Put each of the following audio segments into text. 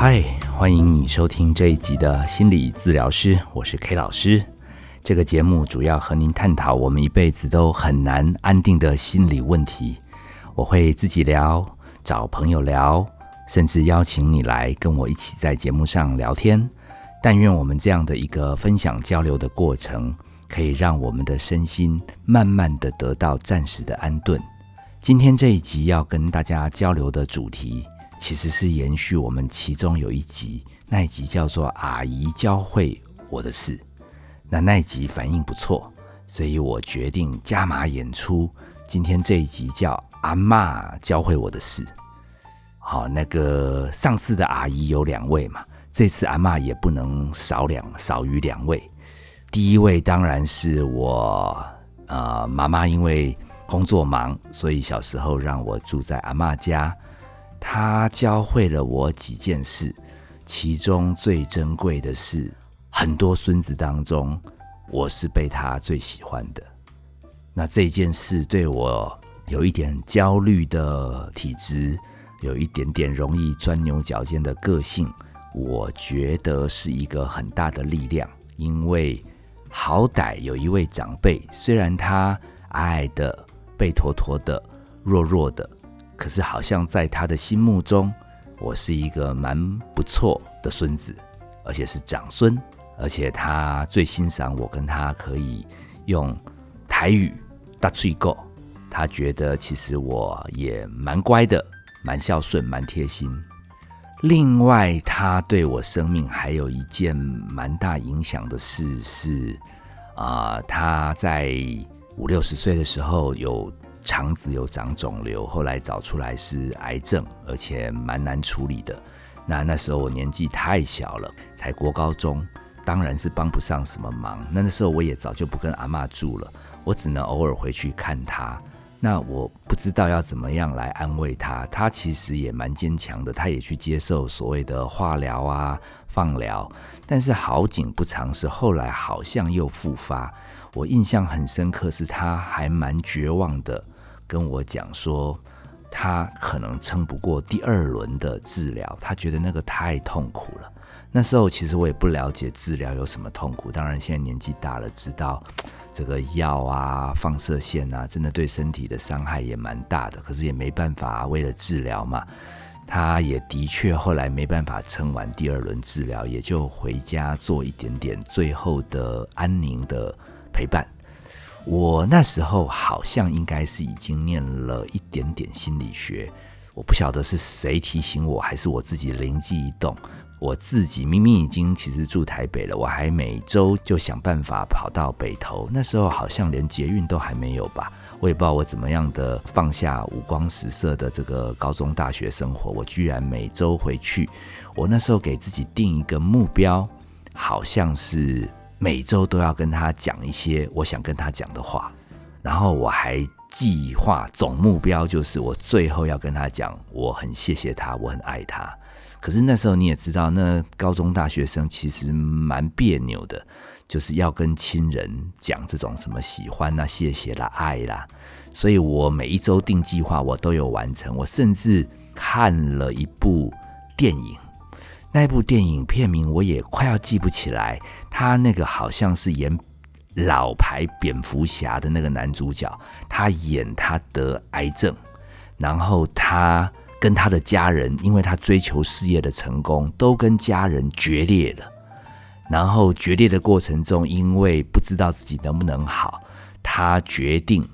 嗨，欢迎你收听这一集的心理治疗师，我是 K 老师。这个节目主要和您探讨我们一辈子都很难安定的心理问题。我会自己聊，找朋友聊，甚至邀请你来跟我一起在节目上聊天。但愿我们这样的一个分享交流的过程，可以让我们的身心慢慢的得到暂时的安顿。今天这一集要跟大家交流的主题。其实是延续我们其中有一集，那一集叫做“阿姨教会我的事”，那那一集反应不错，所以我决定加码演出。今天这一集叫“阿妈教会我的事”。好，那个上次的阿姨有两位嘛，这次阿妈也不能少两少于两位。第一位当然是我，呃，妈妈因为工作忙，所以小时候让我住在阿妈家。他教会了我几件事，其中最珍贵的是，很多孙子当中，我是被他最喜欢的。那这件事对我有一点焦虑的体质，有一点点容易钻牛角尖的个性，我觉得是一个很大的力量。因为好歹有一位长辈，虽然他矮矮的、背驼驼的、弱弱的。可是，好像在他的心目中，我是一个蛮不错的孙子，而且是长孙，而且他最欣赏我跟他可以用台语大吹够，他觉得其实我也蛮乖的，蛮孝顺，蛮贴心。另外，他对我生命还有一件蛮大影响的事是，啊，他在五六十岁的时候有。肠子有长肿瘤，后来找出来是癌症，而且蛮难处理的。那那时候我年纪太小了，才国高中，当然是帮不上什么忙。那那时候我也早就不跟阿妈住了，我只能偶尔回去看她。那我不知道要怎么样来安慰她。她其实也蛮坚强的，她也去接受所谓的化疗啊、放疗。但是好景不长，是后来好像又复发。我印象很深刻，是他还蛮绝望的，跟我讲说，他可能撑不过第二轮的治疗，他觉得那个太痛苦了。那时候其实我也不了解治疗有什么痛苦，当然现在年纪大了，知道这个药啊、放射线啊，真的对身体的伤害也蛮大的。可是也没办法，为了治疗嘛，他也的确后来没办法撑完第二轮治疗，也就回家做一点点最后的安宁的。陪伴我那时候好像应该是已经念了一点点心理学，我不晓得是谁提醒我，还是我自己灵机一动。我自己明明已经其实住台北了，我还每周就想办法跑到北投。那时候好像连捷运都还没有吧，我也不知道我怎么样的放下五光十色的这个高中大学生活，我居然每周回去。我那时候给自己定一个目标，好像是。每周都要跟他讲一些我想跟他讲的话，然后我还计划总目标就是我最后要跟他讲，我很谢谢他，我很爱他。可是那时候你也知道，那高中大学生其实蛮别扭的，就是要跟亲人讲这种什么喜欢啦、谢谢啦、爱啦。所以我每一周定计划，我都有完成。我甚至看了一部电影。那部电影片名我也快要记不起来，他那个好像是演老牌蝙蝠侠的那个男主角，他演他得癌症，然后他跟他的家人，因为他追求事业的成功，都跟家人决裂了。然后决裂的过程中，因为不知道自己能不能好，他决定。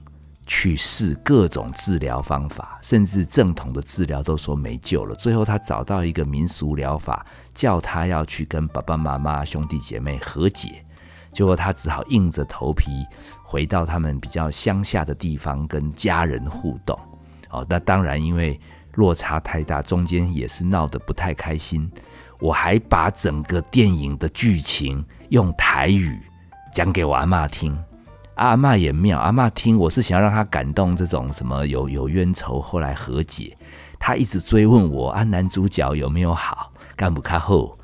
去试各种治疗方法，甚至正统的治疗都说没救了。最后他找到一个民俗疗法，叫他要去跟爸爸妈妈、兄弟姐妹和解。结果他只好硬着头皮回到他们比较乡下的地方跟家人互动。哦，那当然因为落差太大，中间也是闹得不太开心。我还把整个电影的剧情用台语讲给我阿妈听。阿妈也妙，阿妈听我是想要让他感动，这种什么有有冤仇后来和解，他一直追问我啊，男主角有没有好，干不开后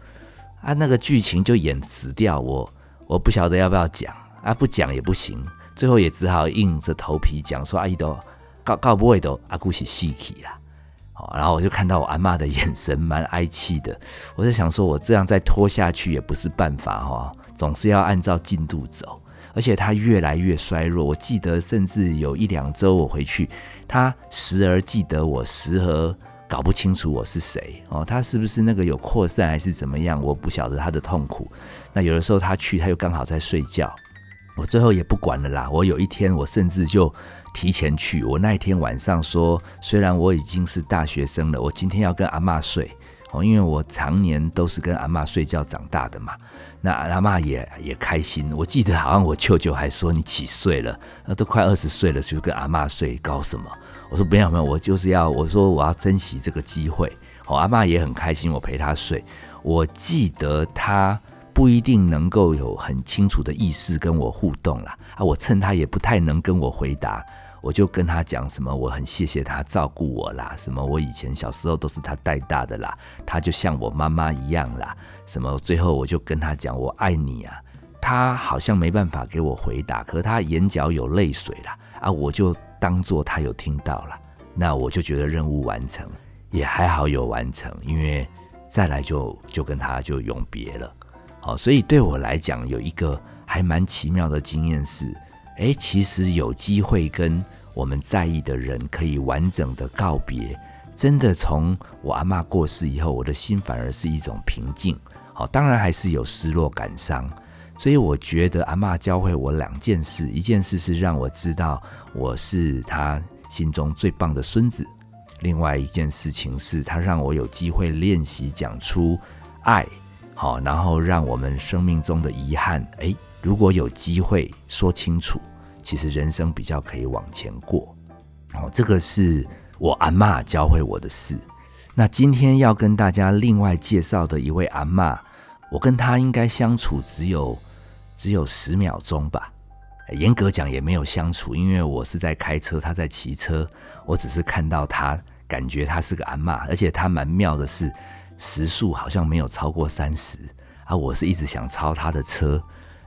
啊，那个剧情就演死掉，我我不晓得要不要讲啊，不讲也不行，最后也只好硬着头皮讲说阿姨都告告不会都阿姑是死去啦，好，然后我就看到我阿妈的眼神蛮哀戚的，我在想说，我这样再拖下去也不是办法哈，总是要按照进度走。而且他越来越衰弱，我记得甚至有一两周我回去，他时而记得我，时而搞不清楚我是谁哦，他是不是那个有扩散还是怎么样？我不晓得他的痛苦。那有的时候他去，他又刚好在睡觉。我最后也不管了啦。我有一天，我甚至就提前去。我那一天晚上说，虽然我已经是大学生了，我今天要跟阿妈睡哦，因为我常年都是跟阿妈睡觉长大的嘛。那阿妈也也开心。我记得好像我舅舅还说：“你几岁了？那都快二十岁了，就跟阿妈睡，搞什么？”我说：“没有没有，我就是要我说我要珍惜这个机会。”哦，阿妈也很开心，我陪她睡。我记得她。不一定能够有很清楚的意识跟我互动啦。啊！我趁她也不太能跟我回答，我就跟他讲什么，我很谢谢他照顾我啦，什么我以前小时候都是他带大的啦，他就像我妈妈一样啦，什么最后我就跟他讲我爱你啊，他好像没办法给我回答，可他眼角有泪水啦，啊，我就当做他有听到了，那我就觉得任务完成，也还好有完成，因为再来就就跟他就永别了。好，所以对我来讲，有一个还蛮奇妙的经验是，哎，其实有机会跟我们在意的人可以完整的告别，真的从我阿妈过世以后，我的心反而是一种平静。好，当然还是有失落感伤，所以我觉得阿妈教会我两件事，一件事是让我知道我是他心中最棒的孙子，另外一件事情是他让我有机会练习讲出爱。好，然后让我们生命中的遗憾，哎，如果有机会说清楚，其实人生比较可以往前过。哦，这个是我阿妈教会我的事。那今天要跟大家另外介绍的一位阿妈，我跟她应该相处只有只有十秒钟吧。严格讲也没有相处，因为我是在开车，她在骑车，我只是看到她，感觉她是个阿妈，而且她蛮妙的是。时速好像没有超过三十啊！我是一直想超他的车，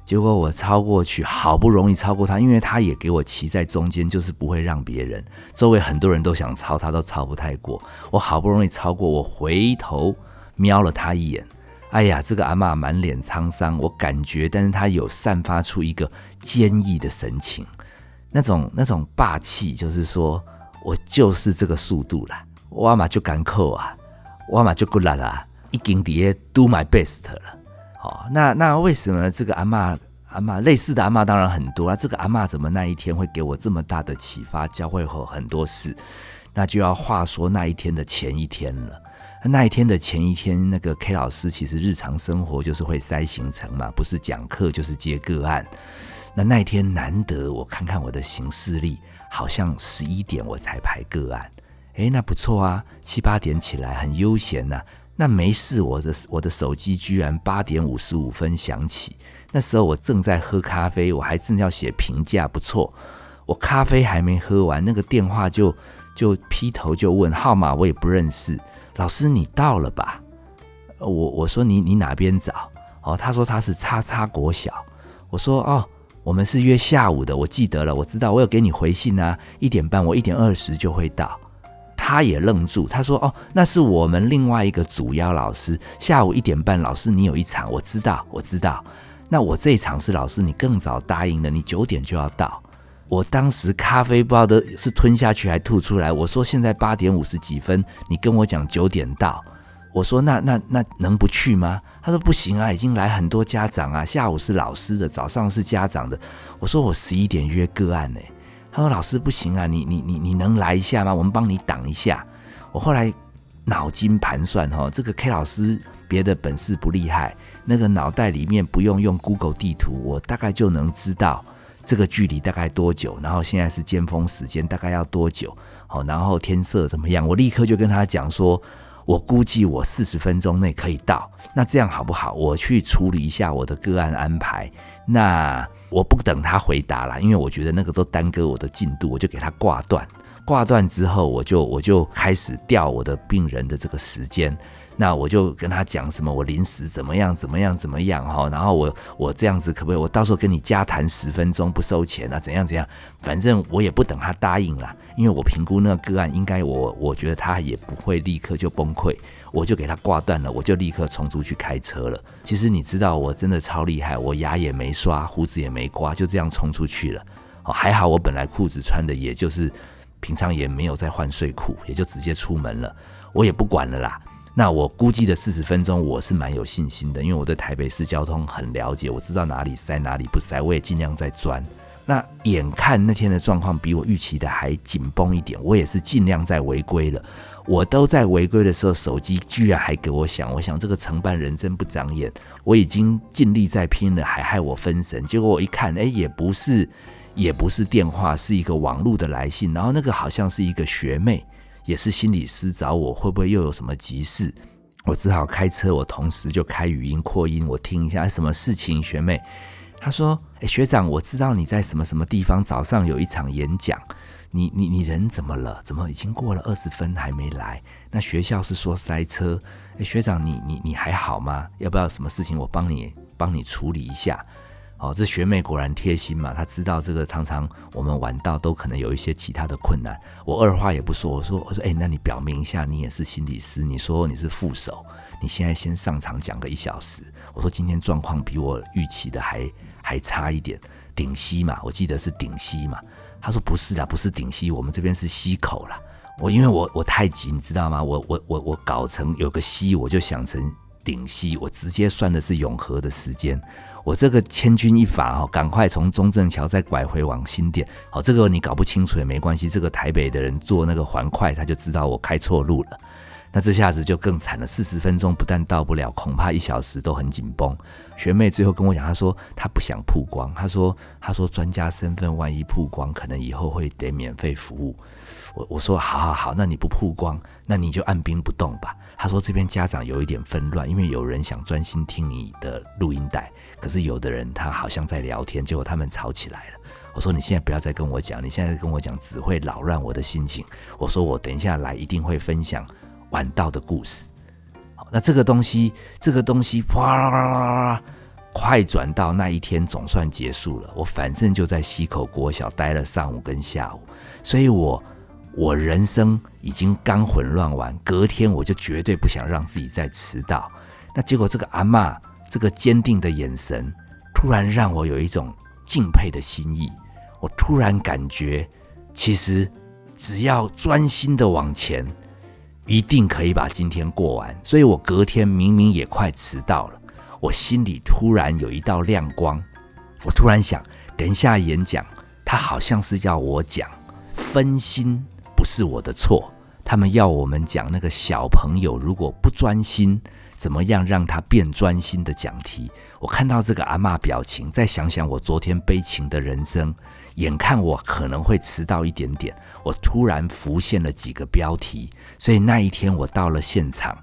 结果我超过去，好不容易超过他，因为他也给我骑在中间，就是不会让别人。周围很多人都想超他，都超不太过。我好不容易超过，我回头瞄了他一眼，哎呀，这个阿妈满脸沧桑，我感觉，但是他有散发出一个坚毅的神情，那种那种霸气，就是说我就是这个速度啦，我阿妈就敢扣啊！我嘛就过来啦，已经底 do my best 了。好，那那为什么这个阿妈阿妈类似的阿妈当然很多啊？这个阿妈怎么那一天会给我这么大的启发，教会我很多事？那就要话说那一天的前一天了。那一天的前一天，那个 K 老师其实日常生活就是会塞行程嘛，不是讲课就是接个案。那那一天难得我看看我的行事历，好像十一点我才排个案。哎，那不错啊，七八点起来很悠闲呐。那没事，我的我的手机居然八点五十五分响起。那时候我正在喝咖啡，我还正要写评价，不错。我咖啡还没喝完，那个电话就就劈头就问号码，我也不认识。老师，你到了吧？我我说你你哪边找？哦，他说他是叉叉国小。我说哦，我们是约下午的，我记得了，我知道，我有给你回信啊。一点半，我一点二十就会到。他也愣住，他说：“哦，那是我们另外一个主要老师，下午一点半，老师你有一场，我知道，我知道。那我这一场是老师，你更早答应了，你九点就要到。我当时咖啡不知道的是吞下去还吐出来。我说现在八点五十几分，你跟我讲九点到，我说那那那能不去吗？他说不行啊，已经来很多家长啊，下午是老师的，早上是家长的。我说我十一点约个案呢。”他说：“老师不行啊，你你你你能来一下吗？我们帮你挡一下。”我后来脑筋盘算，哈，这个 K 老师别的本事不厉害，那个脑袋里面不用用 Google 地图，我大概就能知道这个距离大概多久。然后现在是尖峰时间，大概要多久？好，然后天色怎么样？我立刻就跟他讲说，我估计我四十分钟内可以到。那这样好不好？我去处理一下我的个案安排。那我不等他回答了，因为我觉得那个都耽搁我的进度，我就给他挂断。挂断之后，我就我就开始调我的病人的这个时间。那我就跟他讲什么，我临时怎么样怎么样怎么样哈，然后我我这样子可不可以？我到时候跟你加谈十分钟不收钱啊？怎样怎样？反正我也不等他答应了，因为我评估那个个案应该我我觉得他也不会立刻就崩溃，我就给他挂断了，我就立刻冲出去开车了。其实你知道我真的超厉害，我牙也没刷，胡子也没刮，就这样冲出去了。哦，还好我本来裤子穿的也就是平常也没有在换睡裤，也就直接出门了，我也不管了啦。那我估计的四十分钟，我是蛮有信心的，因为我对台北市交通很了解，我知道哪里塞哪里不塞，我也尽量在钻。那眼看那天的状况比我预期的还紧绷一点，我也是尽量在违规了。我都在违规的时候，手机居然还给我响，我想这个承办人真不长眼。我已经尽力在拼了，还害我分神。结果我一看，哎，也不是，也不是电话，是一个网络的来信，然后那个好像是一个学妹。也是心理师找我，会不会又有什么急事？我只好开车，我同时就开语音扩音，我听一下什么事情。学妹，他说：“哎，学长，我知道你在什么什么地方，早上有一场演讲。你你你人怎么了？怎么已经过了二十分还没来？那学校是说塞车。哎，学长，你你你还好吗？要不要什么事情我帮你帮你处理一下？”哦，这学妹果然贴心嘛，她知道这个常常我们晚到都可能有一些其他的困难。我二话也不说，我说我说哎，那你表明一下，你也是心理师，你说你是副手，你现在先上场讲个一小时。我说今天状况比我预期的还还差一点，顶溪嘛，我记得是顶溪嘛。他说不是的，不是顶溪，我们这边是溪口啦。我因为我我太急，你知道吗？我我我我搞成有个溪，我就想成顶溪，我直接算的是永和的时间。我这个千钧一发哈，赶快从中正桥再拐回往新店。好，这个你搞不清楚也没关系。这个台北的人坐那个环快，他就知道我开错路了。那这下子就更惨了，四十分钟不但到不了，恐怕一小时都很紧绷。学妹最后跟我讲，她说她不想曝光，她说她说专家身份万一曝光，可能以后会得免费服务。我我说好好好，那你不曝光，那你就按兵不动吧。她说：“这边家长有一点纷乱，因为有人想专心听你的录音带，可是有的人他好像在聊天，结果他们吵起来了。”我说：“你现在不要再跟我讲，你现在跟我讲只会扰乱我的心情。”我说：“我等一下来一定会分享晚到的故事。”好，那这个东西，这个东西，哗啦啦啦啦，快转到那一天总算结束了。我反正就在溪口国小待了上午跟下午，所以我。我人生已经刚混乱完，隔天我就绝对不想让自己再迟到。那结果这个阿妈这个坚定的眼神，突然让我有一种敬佩的心意。我突然感觉，其实只要专心的往前，一定可以把今天过完。所以我隔天明明也快迟到了，我心里突然有一道亮光。我突然想，等一下演讲，他好像是要我讲分心。不是我的错，他们要我们讲那个小朋友如果不专心，怎么样让他变专心的讲题。我看到这个阿妈表情，再想想我昨天悲情的人生，眼看我可能会迟到一点点，我突然浮现了几个标题。所以那一天我到了现场，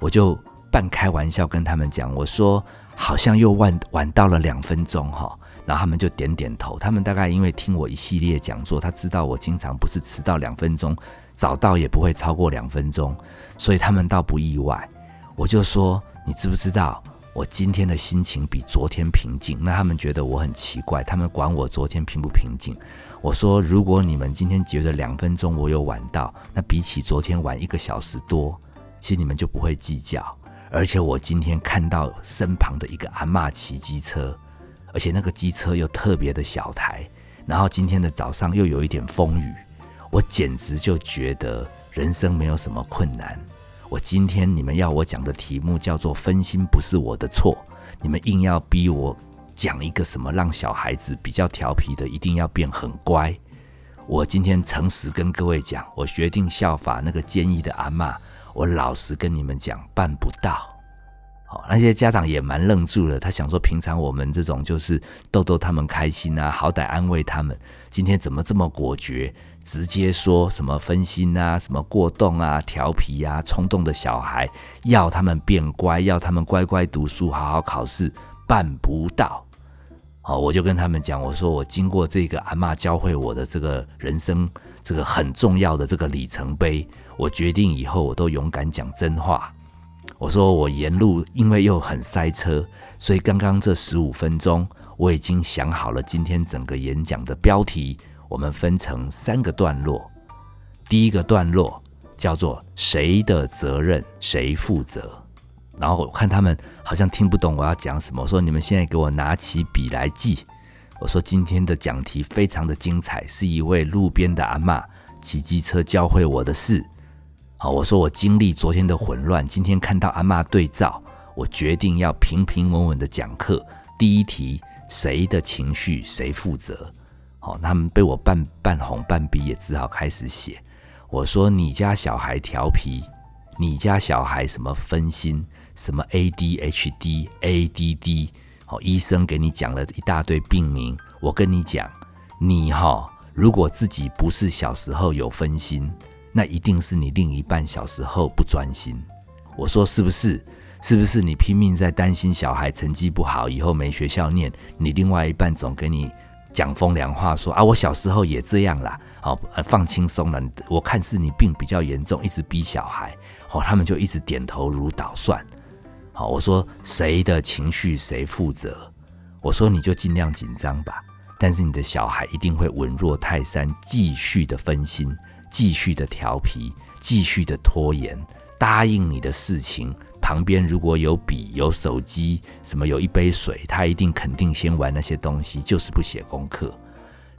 我就半开玩笑跟他们讲，我说好像又晚晚到了两分钟哈。然后他们就点点头。他们大概因为听我一系列讲座，他知道我经常不是迟到两分钟，早到也不会超过两分钟，所以他们倒不意外。我就说：“你知不知道我今天的心情比昨天平静？”那他们觉得我很奇怪，他们管我昨天平不平静。我说：“如果你们今天觉得两分钟我有晚到，那比起昨天晚一个小时多，其实你们就不会计较。而且我今天看到身旁的一个阿嬷骑机车。”而且那个机车又特别的小台，然后今天的早上又有一点风雨，我简直就觉得人生没有什么困难。我今天你们要我讲的题目叫做“分心不是我的错”，你们硬要逼我讲一个什么让小孩子比较调皮的，一定要变很乖。我今天诚实跟各位讲，我决定效法那个坚毅的阿妈，我老实跟你们讲，办不到。好那些家长也蛮愣住了，他想说，平常我们这种就是逗逗他们开心啊，好歹安慰他们。今天怎么这么果决，直接说什么分心啊，什么过动啊，调皮啊，冲动的小孩，要他们变乖，要他们乖乖读书，好好考试，办不到。好，我就跟他们讲，我说我经过这个阿妈教会我的这个人生这个很重要的这个里程碑，我决定以后我都勇敢讲真话。我说我沿路因为又很塞车，所以刚刚这十五分钟我已经想好了今天整个演讲的标题，我们分成三个段落。第一个段落叫做“谁的责任谁负责”，然后我看他们好像听不懂我要讲什么，我说你们现在给我拿起笔来记。我说今天的讲题非常的精彩，是一位路边的阿妈骑机车教会我的事。好，我说我经历昨天的混乱，今天看到阿妈对照，我决定要平平稳稳的讲课。第一题，谁的情绪谁负责？好，他们被我半半红半逼，也只好开始写。我说你家小孩调皮，你家小孩什么分心，什么 ADHD、ADD。好，医生给你讲了一大堆病名。我跟你讲，你哈，如果自己不是小时候有分心。那一定是你另一半小时候不专心。我说是不是？是不是你拼命在担心小孩成绩不好，以后没学校念？你另外一半总给你讲风凉话，说啊，我小时候也这样啦。好，放轻松了。我看是你病比较严重，一直逼小孩。好，他们就一直点头如捣蒜。好，我说谁的情绪谁负责？我说你就尽量紧张吧，但是你的小孩一定会稳若泰山，继续的分心。继续的调皮，继续的拖延，答应你的事情旁边如果有笔、有手机，什么有一杯水，他一定肯定先玩那些东西，就是不写功课。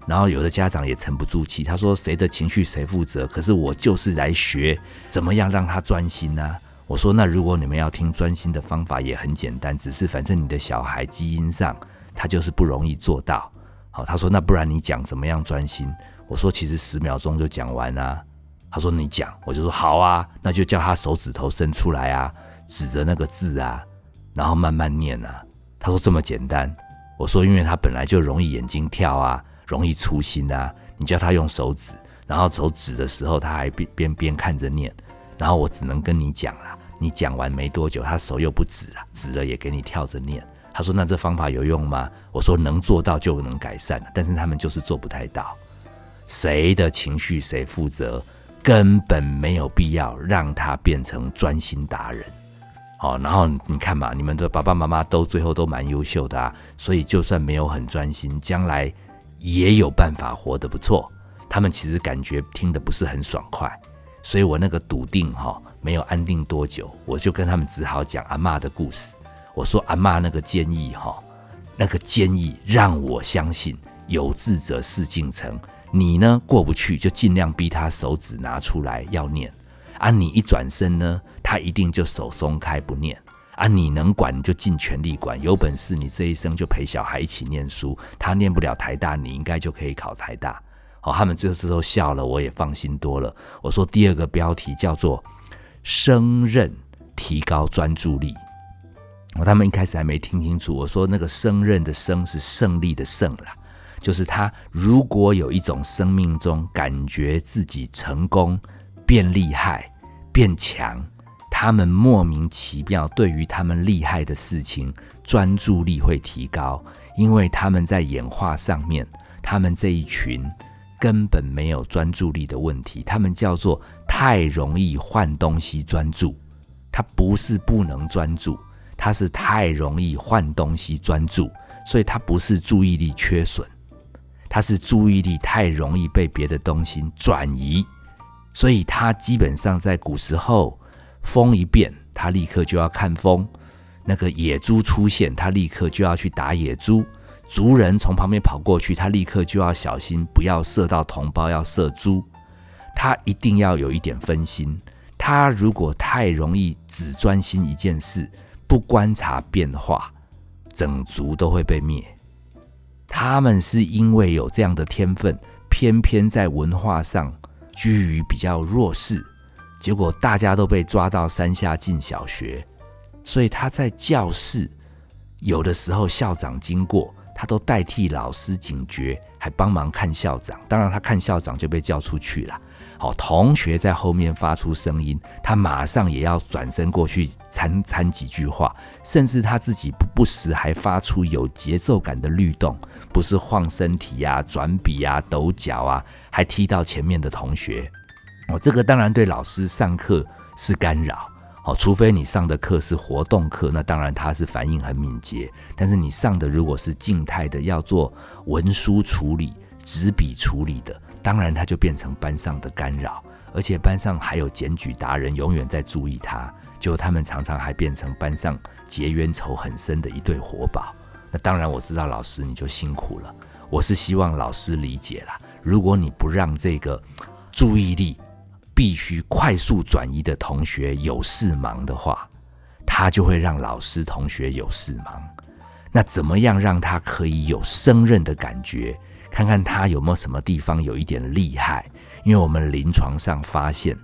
然后有的家长也沉不住气，他说：“谁的情绪谁负责？”可是我就是来学怎么样让他专心呢？我说：“那如果你们要听专心的方法，也很简单，只是反正你的小孩基因上他就是不容易做到。”好，他说：“那不然你讲怎么样专心？”我说其实十秒钟就讲完啊。他说你讲，我就说好啊，那就叫他手指头伸出来啊，指着那个字啊，然后慢慢念啊。他说这么简单。我说因为他本来就容易眼睛跳啊，容易粗心啊。你叫他用手指，然后手指的时候他还边边边看着念，然后我只能跟你讲了。你讲完没多久，他手又不指了，指了也给你跳着念。他说那这方法有用吗？我说能做到就能改善，但是他们就是做不太到。谁的情绪谁负责，根本没有必要让他变成专心达人。好，然后你看嘛，你们的爸爸妈妈都最后都蛮优秀的啊，所以就算没有很专心，将来也有办法活得不错。他们其实感觉听得不是很爽快，所以我那个笃定哈没有安定多久，我就跟他们只好讲阿妈的故事。我说阿妈那个坚毅哈，那个坚毅让我相信有志者事竟成。你呢过不去，就尽量逼他手指拿出来要念啊！你一转身呢，他一定就手松开不念啊！你能管你就尽全力管，有本事你这一生就陪小孩一起念书，他念不了台大，你应该就可以考台大。好，他们这时候笑了，我也放心多了。我说第二个标题叫做“升任提高专注力”，我他们一开始还没听清楚，我说那个“升任”的“升”是胜利的“胜”啦。就是他，如果有一种生命中感觉自己成功、变厉害、变强，他们莫名其妙对于他们厉害的事情专注力会提高，因为他们在演化上面，他们这一群根本没有专注力的问题，他们叫做太容易换东西专注，他不是不能专注，他是太容易换东西专注，所以他不是注意力缺损。他是注意力太容易被别的东西转移，所以他基本上在古时候，风一变，他立刻就要看风；那个野猪出现，他立刻就要去打野猪；族人从旁边跑过去，他立刻就要小心，不要射到同胞，要射猪。他一定要有一点分心。他如果太容易只专心一件事，不观察变化，整族都会被灭。他们是因为有这样的天分，偏偏在文化上居于比较弱势，结果大家都被抓到山下进小学，所以他在教室有的时候校长经过，他都代替老师警觉，还帮忙看校长。当然，他看校长就被叫出去了。好，同学在后面发出声音，他马上也要转身过去参参几句话，甚至他自己不不时还发出有节奏感的律动，不是晃身体呀、转笔啊、抖脚啊，还踢到前面的同学。哦，这个当然对老师上课是干扰。好，除非你上的课是活动课，那当然他是反应很敏捷。但是你上的如果是静态的，要做文书处理、纸笔处理的，当然他就变成班上的干扰。而且班上还有检举达人，永远在注意他，就他们常常还变成班上结冤仇很深的一对活宝。那当然我知道老师你就辛苦了，我是希望老师理解啦。如果你不让这个注意力，必须快速转移的同学有事忙的话，他就会让老师同学有事忙。那怎么样让他可以有胜任的感觉？看看他有没有什么地方有一点厉害？因为我们临床上发现，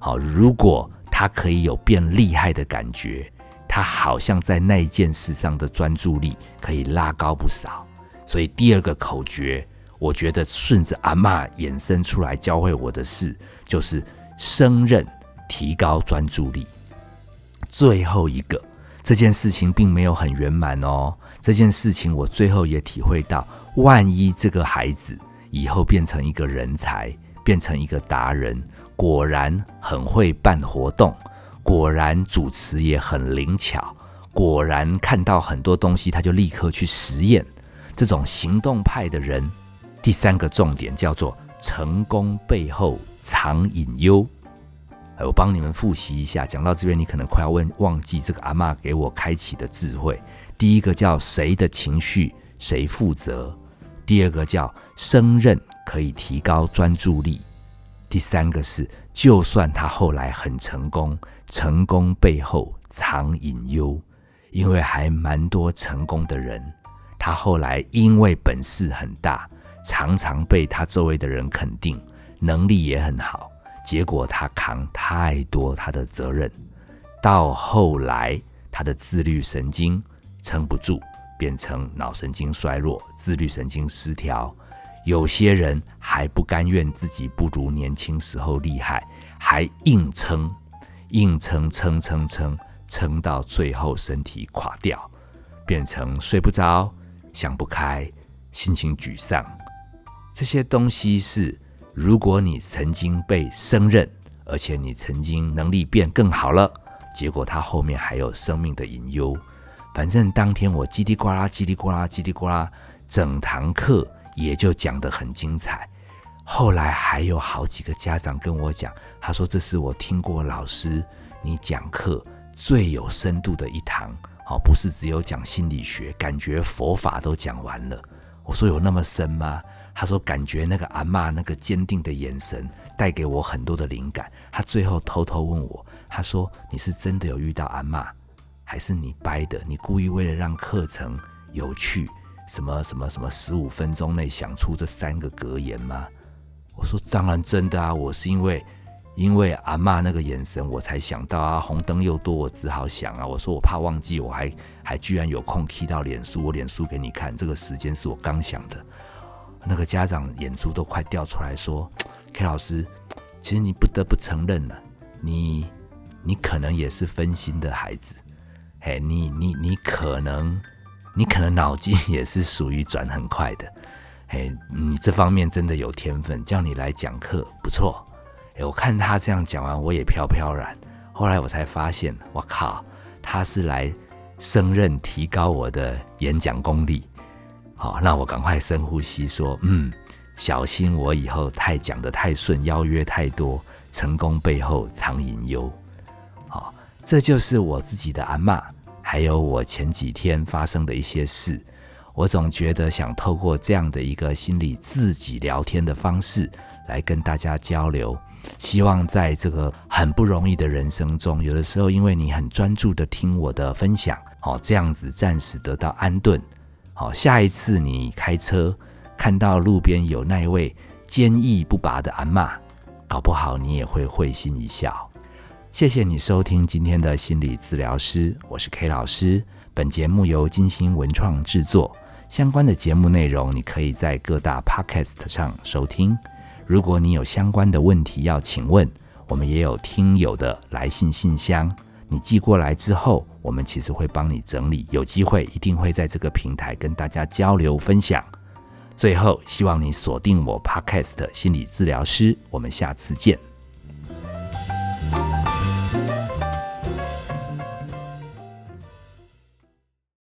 好，如果他可以有变厉害的感觉，他好像在那件事上的专注力可以拉高不少。所以第二个口诀。我觉得顺着阿妈衍生出来教会我的事，就是胜任，提高专注力。最后一个，这件事情并没有很圆满哦。这件事情我最后也体会到，万一这个孩子以后变成一个人才，变成一个达人，果然很会办活动，果然主持也很灵巧，果然看到很多东西他就立刻去实验，这种行动派的人。第三个重点叫做成功背后藏隐忧。我帮你们复习一下。讲到这边，你可能快要问忘记这个阿妈给我开启的智慧。第一个叫谁的情绪谁负责；第二个叫升任可以提高专注力；第三个是就算他后来很成功，成功背后藏隐忧，因为还蛮多成功的人，他后来因为本事很大。常常被他周围的人肯定，能力也很好，结果他扛太多他的责任，到后来他的自律神经撑不住，变成脑神经衰弱、自律神经失调。有些人还不甘愿自己不如年轻时候厉害，还硬撑，硬撑撑撑撑，撑到最后身体垮掉，变成睡不着、想不开、心情沮丧。这些东西是，如果你曾经被升任，而且你曾经能力变更好了，结果他后面还有生命的隐忧。反正当天我叽里呱啦、叽里呱啦、叽里呱啦，整堂课也就讲得很精彩。后来还有好几个家长跟我讲，他说这是我听过老师你讲课最有深度的一堂，哦，不是只有讲心理学，感觉佛法都讲完了。我说有那么深吗？他说：“感觉那个阿妈那个坚定的眼神带给我很多的灵感。”他最后偷偷问我：“他说你是真的有遇到阿妈，还是你掰的？你故意为了让课程有趣，什么什么什么十五分钟内想出这三个格言吗？”我说：“当然真的啊，我是因为因为阿妈那个眼神，我才想到啊。红灯又多，我只好想啊。我说我怕忘记，我还还居然有空 key 到脸书，我脸书给你看，这个时间是我刚想的。”那个家长眼珠都快掉出来，说：“K 老师，其实你不得不承认了，你你可能也是分心的孩子，嘿，你你你可能你可能脑筋也是属于转很快的，嘿，你这方面真的有天分，叫你来讲课不错。哎，我看他这样讲完，我也飘飘然。后来我才发现，我靠，他是来升任提高我的演讲功力。”好，那我赶快深呼吸，说：“嗯，小心我以后太讲得太顺，邀约太多，成功背后藏隐忧。”这就是我自己的阿妈，还有我前几天发生的一些事。我总觉得想透过这样的一个心理自己聊天的方式来跟大家交流，希望在这个很不容易的人生中，有的时候因为你很专注的听我的分享，好，这样子暂时得到安顿。好，下一次你开车看到路边有那位坚毅不拔的阿妈，搞不好你也会会心一笑。谢谢你收听今天的心理治疗师，我是 K 老师。本节目由金星文创制作，相关的节目内容你可以在各大 Podcast 上收听。如果你有相关的问题要请问，我们也有听友的来信信箱。你寄过来之后，我们其实会帮你整理，有机会一定会在这个平台跟大家交流分享。最后，希望你锁定我 Podcast 心理治疗师，我们下次见。